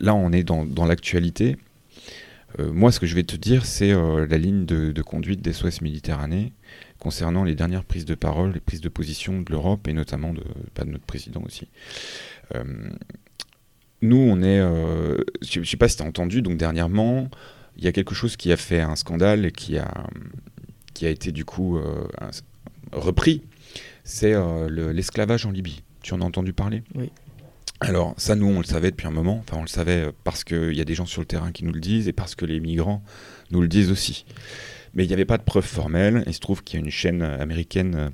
là, on est dans, l'actualité. Euh, moi, ce que je vais te dire, c'est euh, la ligne de, conduite des SOS Méditerranée concernant les dernières prises de parole, les prises de position de l'Europe et notamment de, pas de notre président aussi. Nous, on est. je ne sais pas si tu as entendu, donc dernièrement, il y a quelque chose qui a fait un scandale et qui a, qui a été du coup repris. C'est le- l'esclavage en Libye. Tu en as entendu parler Oui. Alors, ça, nous, on le savait depuis un moment. Enfin, on le savait euh, parce qu'il y a des gens sur le terrain qui nous le disent et parce que les migrants nous le disent aussi. Mais il n'y avait pas de preuves formelles. Il se trouve qu'il y a une chaîne euh, américaine, euh,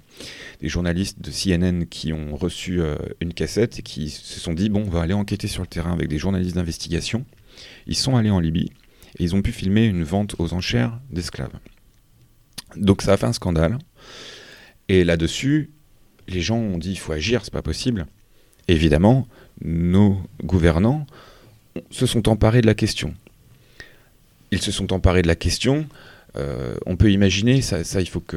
des journalistes de CNN qui ont reçu euh, une cassette et qui se sont dit bon, on va aller enquêter sur le terrain avec des journalistes d'investigation. Ils sont allés en Libye et ils ont pu filmer une vente aux enchères d'esclaves. Donc ça a fait un scandale. Et là-dessus, les gens ont dit il faut agir, c'est pas possible. Évidemment, nos gouvernants se sont emparés de la question. Ils se sont emparés de la question. euh, on peut imaginer, ça, il faut que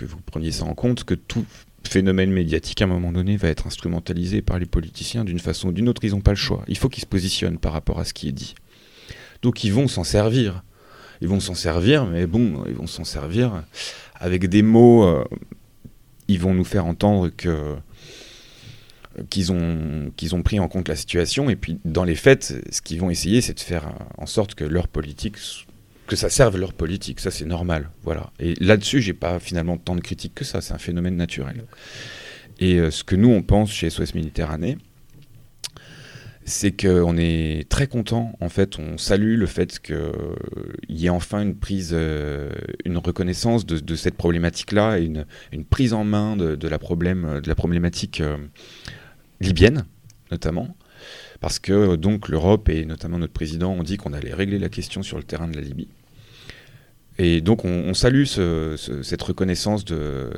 vous preniez ça en compte, que tout phénomène médiatique à un moment donné va être instrumentalisé par les politiciens d'une façon ou d'une autre. Ils n'ont pas le choix. Il faut qu'ils se positionnent par rapport à ce qui est dit. Donc ils vont s'en servir. Ils vont s'en servir, mais bon, ils vont s'en servir avec des mots. euh, ils vont nous faire entendre que qu'ils ont, qu'ils ont pris en compte la situation. Et puis, dans les faits, ce qu'ils vont essayer, c'est de faire en sorte que leur politique, que ça serve leur politique. Ça, c'est normal. Voilà. Et là-dessus, j'ai pas finalement tant de critiques que ça. C'est un phénomène naturel. Et euh, ce que nous, on pense chez SOS Méditerranée, c'est qu'on est très content. En fait, on salue le fait qu'il y ait enfin une prise, euh, une reconnaissance de, cette problématique-là et une, prise en main de, la, problème, de la problématique euh, libyenne, notamment. Parce que donc l'Europe et notamment notre président ont dit qu'on allait régler la question sur le terrain de la Libye. Et donc on, salue ce, ce, cette reconnaissance de,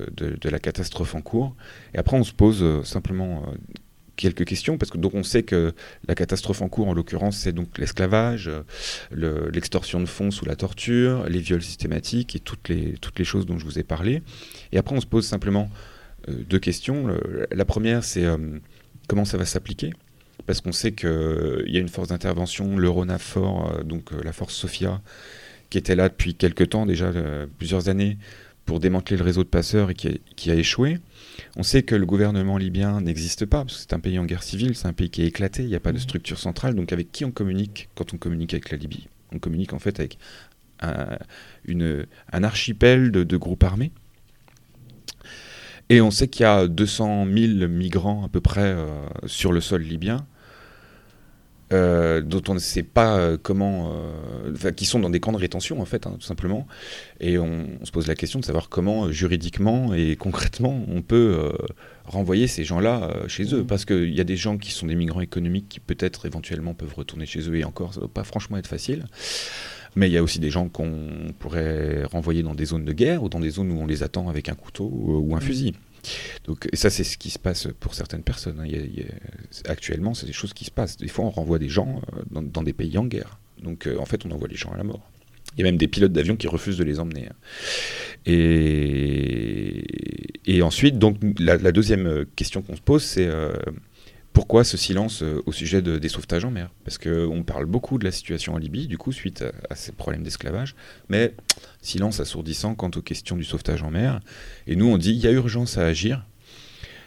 la catastrophe en cours. Et après on se pose euh, simplement quelques questions, parce que donc on sait que la catastrophe en cours, en l'occurrence, c'est donc l'esclavage, l'extorsion le, de fonds sous la torture, les viols systématiques et toutes les, toutes les choses dont je vous ai parlé. Et après, on se pose simplement euh, deux questions. La première, c'est euh, comment ça va s'appliquer? Parce qu'on sait qu'il euh, y a une force d'intervention, l'Euronafor, euh, donc la force Sophia, qui était là depuis quelques temps, déjà plusieurs années, pour démanteler le réseau de passeurs et qui a échoué. On sait que le gouvernement libyen n'existe pas, parce que c'est un pays en guerre civile, c'est un pays qui est éclaté, il n'y a pas de structure centrale, donc avec qui on communique quand on communique avec la Libye? On communique en fait avec un, une, un archipel de, de, groupes armés. Et on sait qu'il y a 200 000 migrants à peu près euh, sur le sol libyen. Euh, dont on ne sait pas euh, comment, euh, qui sont dans des camps de rétention en fait, hein, tout simplement. Et on, on, se pose la question de savoir comment juridiquement et [laughs] concrètement on peut renvoyer ces gens-là chez eux, parce qu'il y a des gens qui sont des migrants économiques qui peut-être éventuellement peuvent retourner chez eux et encore ça ne va pas franchement être facile. Mais il y a aussi des gens qu'on pourrait renvoyer dans des zones de guerre ou dans des zones où on les attend avec un couteau ou, ou un fusil. Donc, ça, c'est ce qui se passe pour certaines personnes. Hein. Actuellement, c'est des choses qui se passent. Des fois, on renvoie des gens euh, dans, des pays en guerre. Donc, euh, en fait, on envoie les gens à la mort. Il y a même des pilotes d'avion qui refusent de les emmener. Hein. Et, ensuite, donc, la, deuxième question qu'on se pose, c'est euh, pourquoi ce silence euh, au sujet de, des sauvetages en mer? Parce qu'on parle beaucoup de la situation en Libye, du coup, suite à, ces problèmes d'esclavage, mais silence assourdissant quant aux questions du sauvetage en mer. Et nous, on dit, il y a urgence à agir.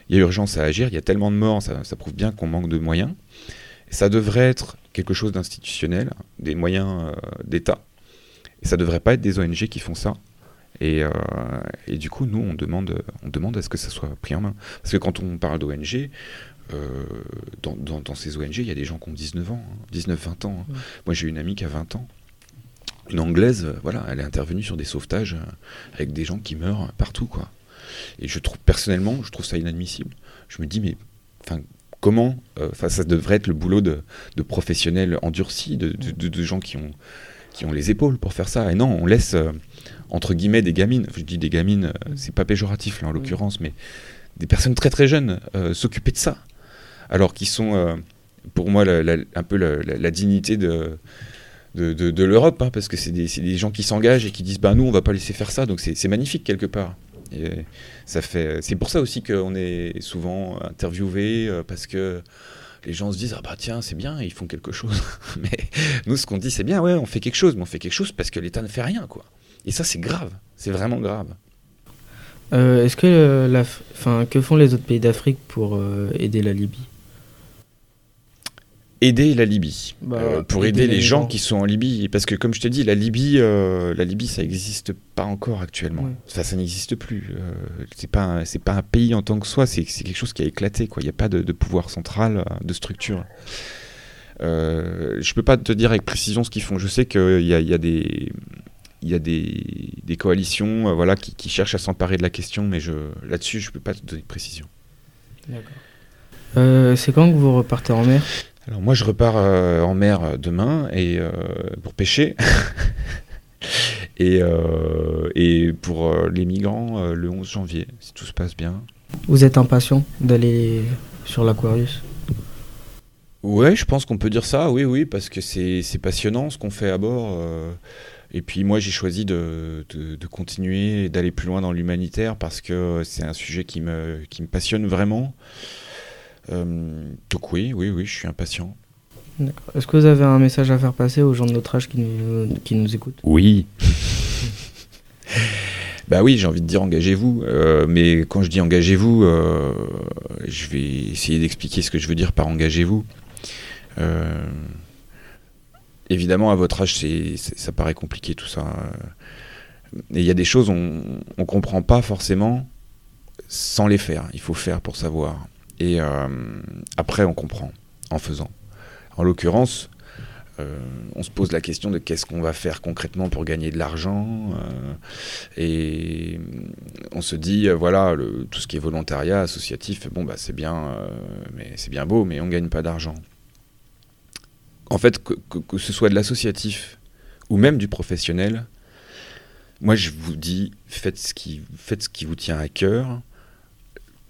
Il y a urgence à agir, il y a tellement de morts, ça, prouve bien qu'on manque de moyens. Et ça devrait être quelque chose d'institutionnel, des moyens euh, d'État. Et ça devrait pas être des ONG qui font ça. Et, euh, et, du coup, nous, on demande, on demande à ce que ça soit pris en main. Parce que quand on parle d'ONG, euh, dans, dans, dans, ces ONG, il y a des gens qui ont 19 ans, hein, 19-20 ans. Hein. Ouais. Moi, j'ai une amie qui a 20 ans. Une anglaise, euh, voilà, elle est intervenue sur des sauvetages euh, avec des gens qui meurent partout, quoi. Et je trouve, personnellement, je trouve ça inadmissible. Je me dis, mais, enfin, comment, enfin, ça devrait être le boulot de, de professionnels endurcis, de, de, de, de, gens qui ont, qui ont les épaules pour faire ça. Et non, on laisse, euh, entre guillemets, des gamines, enfin, je dis des gamines, euh, c'est pas péjoratif, là, en l'occurrence, mais des personnes très très jeunes euh, s'occuper de ça alors qu'ils sont, euh, pour moi, un peu la, dignité de, de, l'Europe, hein, parce que c'est des, des, gens qui s'engagent et qui disent bah, nous, on va pas laisser faire ça, donc c'est magnifique quelque part. Et ça fait, c'est pour ça aussi qu'on est souvent interviewé, euh, parce que les gens se disent ah bah tiens c'est bien ils font quelque chose. [laughs] Mais nous ce qu'on dit c'est bien ouais on fait quelque chose mais on fait quelque chose parce que l'État ne fait rien quoi. Et ça c'est grave. C'est vraiment grave. Euh, est-ce que que font les autres pays d'Afrique pour aider la Libye? Aider la Libye, bah, euh, pour aider, aider les, les gens, gens qui sont en Libye. Parce que comme je te dis, la Libye, euh, la Libye, ça n'existe pas encore actuellement. Ouais. Enfin, ça n'existe plus. Euh, c'est pas, c'est pas un pays en tant que soi. C'est quelque chose qui a éclaté. Quoi. Il n'y a pas de, de, pouvoir central, de structure. Euh, je peux pas te dire avec précision ce qu'ils font. Je sais qu'il y a, y a des il y a des, des coalitions euh, voilà, qui, qui, cherchent à s'emparer de la question, mais là-dessus, je ne peux pas te donner de précision. D'accord. Euh, c'est quand que vous repartez en mer? Alors moi je repars euh, en mer demain et euh, pour pêcher [laughs] et, euh, et pour les migrants le 11 janvier si tout se passe bien. Vous êtes impatient d'aller sur l'Aquarius? Ouais, je pense qu'on peut dire ça, oui, oui, parce que c'est passionnant ce qu'on fait à bord. et puis moi j'ai choisi de, de, de continuer d'aller plus loin dans l'humanitaire parce que c'est un sujet qui me, qui me passionne vraiment. Euh, donc oui, oui, oui, je suis impatient. Est-ce que vous avez un message à faire passer aux gens de notre âge qui nous, qui nous écoutent? Oui. [laughs] Bah oui, j'ai envie de dire engagez-vous, euh, mais quand je dis engagez-vous, euh, je vais essayer d'expliquer ce que je veux dire par engagez-vous. Euh, évidemment, à votre âge, c'est- ça paraît compliqué tout ça. Et il y a des choses on ne comprend pas forcément sans les faire. Il faut faire pour savoir. Et euh, après, on comprend en faisant. En l'occurrence, euh, on se pose la question de qu'est-ce qu'on va faire concrètement pour gagner de l'argent. euh, et on se dit, voilà, tout ce qui est volontariat, associatif, bon, bah, c'est bien, mais bien beau, mais on gagne pas d'argent. En fait, que, que- que ce soit de l'associatif ou même du professionnel, moi je vous dis, faites ce qui, faites ce qui vous tient à cœur,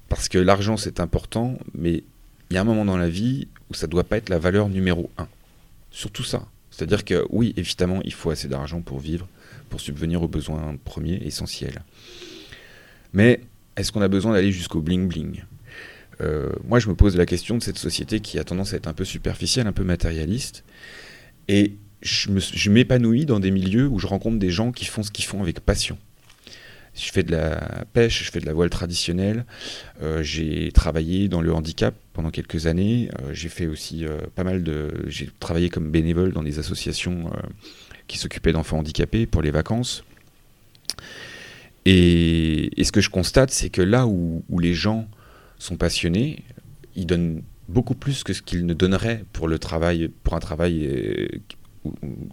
parce que l'argent c'est important, mais il y a un moment dans la vie où ça doit pas être la valeur numéro un. Surtout ça. C'est-à-dire que oui, évidemment, il faut assez d'argent pour vivre, pour subvenir aux besoins premiers, essentiels. Mais est-ce qu'on a besoin d'aller jusqu'au bling-bling Euh, Moi, je me pose la question de cette société qui a tendance à être un peu superficielle, un peu matérialiste. Et je m'épanouis dans des milieux où je rencontre des gens qui font ce qu'ils font avec passion. Je fais de la pêche, je fais de la voile traditionnelle. euh, j'ai travaillé dans le handicap pendant quelques années. euh, j'ai fait aussi euh, pas mal de. J'ai travaillé comme bénévole dans des associations qui s'occupaient d'enfants handicapés pour les vacances. Et, ce que je constate, c'est que là où, où les gens sont passionnés, ils donnent beaucoup plus que ce qu'ils ne donneraient pour le travail, pour un travail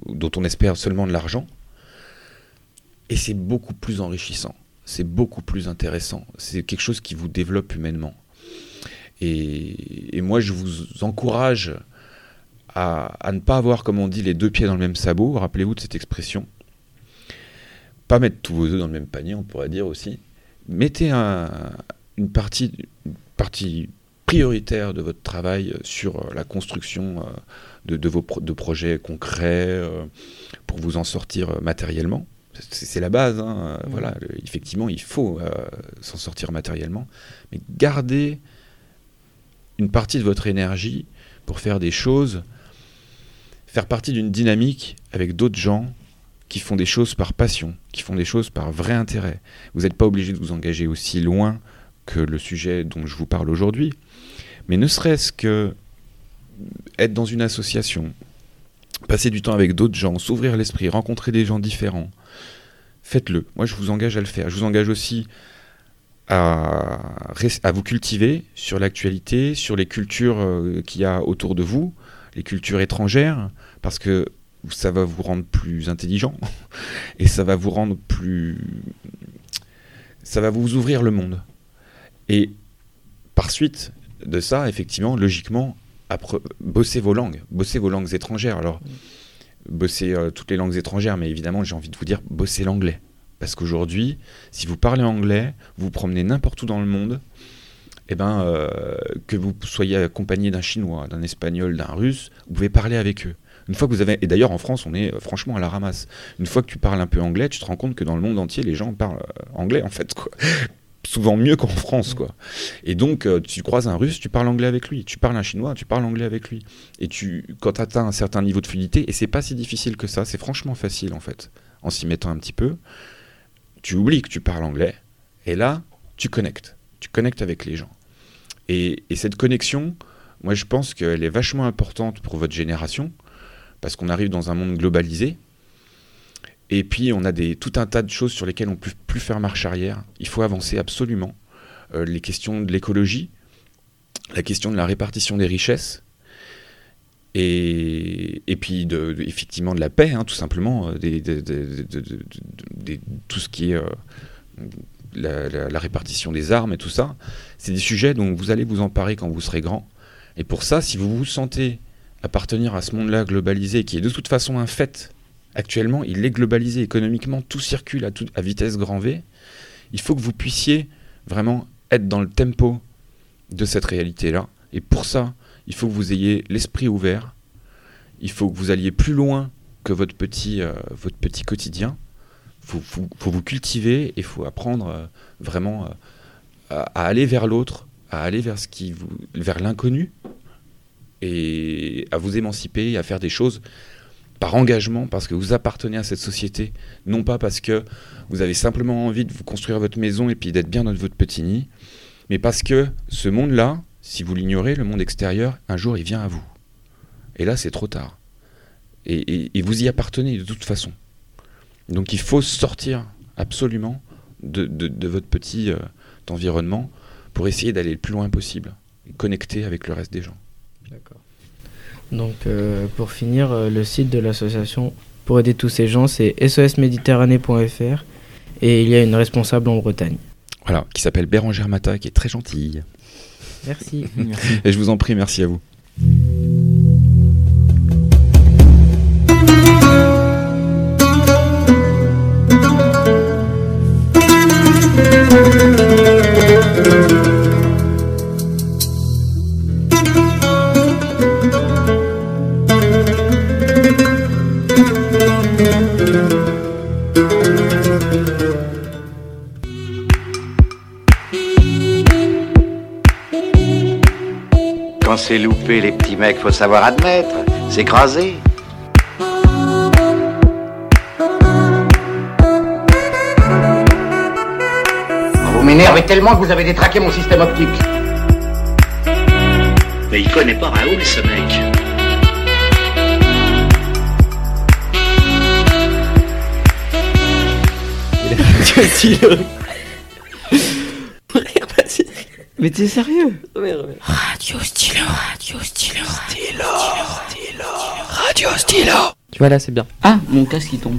dont on espère seulement de l'argent. Et c'est beaucoup plus enrichissant, c'est beaucoup plus intéressant, c'est quelque chose qui vous développe humainement. Et, moi, je vous encourage à, ne pas avoir, comme on dit, les deux pieds dans le même sabot. Rappelez-vous de cette expression. Pas mettre tous vos œufs dans le même panier, on pourrait dire aussi. Mettez un- une, partie, prioritaire de votre travail sur la construction euh, de, vos de projets concrets euh, pour vous en sortir euh, matériellement. C'est la base. hein, Voilà, effectivement, il faut euh, s'en sortir matériellement. Mais gardez une partie de votre énergie pour faire des choses, faire partie d'une dynamique avec d'autres gens qui font des choses par passion, qui font des choses par vrai intérêt. Vous n'êtes pas obligé de vous engager aussi loin que le sujet dont je vous parle aujourd'hui, mais ne serait-ce que être dans une association, passer du temps avec d'autres gens, s'ouvrir l'esprit, rencontrer des gens différents, faites-le. Moi, je vous engage à le faire. Je vous engage aussi à, vous cultiver sur l'actualité, sur les cultures euh, qu'il y a autour de vous, les cultures étrangères, parce que ça va vous rendre plus intelligent [laughs] et ça va vous rendre plus. Ça va vous ouvrir le monde. Et par suite de ça, effectivement, logiquement, bossez vos langues, bossez vos langues étrangères. Alors, bossez euh, toutes les langues étrangères, mais évidemment, j'ai envie de vous dire, bossez l'anglais. Parce qu'aujourd'hui, si vous parlez anglais, vous promenez n'importe où dans le monde, eh ben, euh, que vous soyez accompagné d'un chinois, d'un espagnol, d'un russe, vous pouvez parler avec eux. Une fois que vous avez, et d'ailleurs en France, on est euh, franchement à la ramasse. Une fois que tu parles un peu anglais, tu te rends compte que dans le monde entier, les gens parlent anglais en fait, quoi. Souvent mieux qu'en France, quoi. Et donc, euh, tu croises un russe, tu parles anglais avec lui. Tu parles un chinois, tu parles anglais avec lui. Et tu, quand tu atteins un certain niveau de fluidité, et c'est pas si difficile que ça, c'est franchement facile en fait, en s'y mettant un petit peu, tu oublies que tu parles anglais, et là, tu connectes. Tu connectes avec les gens. Et, et cette connexion, moi je pense qu'elle est vachement importante pour votre génération, parce qu'on arrive dans un monde globalisé, et puis on a tout un tas de choses sur lesquelles on ne peut plus faire marche arrière. Il faut avancer absolument. Euh, les questions de l'écologie, la question de la répartition des richesses, et, puis effectivement de la paix, hein, tout simplement, euh, des- des- des- tout ce qui est euh, la répartition des armes et tout ça. C'est des sujets dont vous allez vous emparer quand vous serez grand. Et pour ça, si vous vous sentez appartenir à ce monde-là globalisé, qui est de toute façon un fait, actuellement, il est globalisé économiquement, tout circule à, tout- à vitesse grand V, il faut que vous puissiez vraiment être dans le tempo de cette réalité-là. Et pour ça, il faut que vous ayez l'esprit ouvert, il faut que vous alliez plus loin que votre petit, euh, votre petit quotidien. Il faut, vous cultiver et il faut apprendre euh, vraiment euh, à, à aller vers l'autre, à aller vers, vers l'inconnu et à vous émanciper, à faire des choses par engagement, parce que vous appartenez à cette société, non pas parce que vous avez simplement envie de vous construire votre maison et puis d'être bien dans votre petit nid, mais parce que ce monde-là, si vous l'ignorez, le monde extérieur, un jour il vient à vous. Et là, c'est trop tard. Et, vous y appartenez de toute façon. Donc il faut sortir absolument de, votre petit euh, environnement pour essayer d'aller le plus loin possible, connecter avec le reste des gens. D'accord. Donc, euh, pour finir, euh, le site de l'association pour aider tous ces gens, c'est sosméditerranée.fr et il y a une responsable en Bretagne. Voilà, qui s'appelle Bérangère Mata, qui est très gentille. Merci. [laughs] Et je vous en prie, merci à vous. C'est loupé, les petits mecs, faut savoir admettre. S'écraser. Vous m'énervez tellement que vous avez détraqué mon système optique. Mais il connaît pas Raoul, ce mec. [laughs] Mais t'es sérieux? Radio stylo, radio stylo, stylo, stylo, radio stylo. Tu vois là, c'est bien. Ah, mon casque il tombe.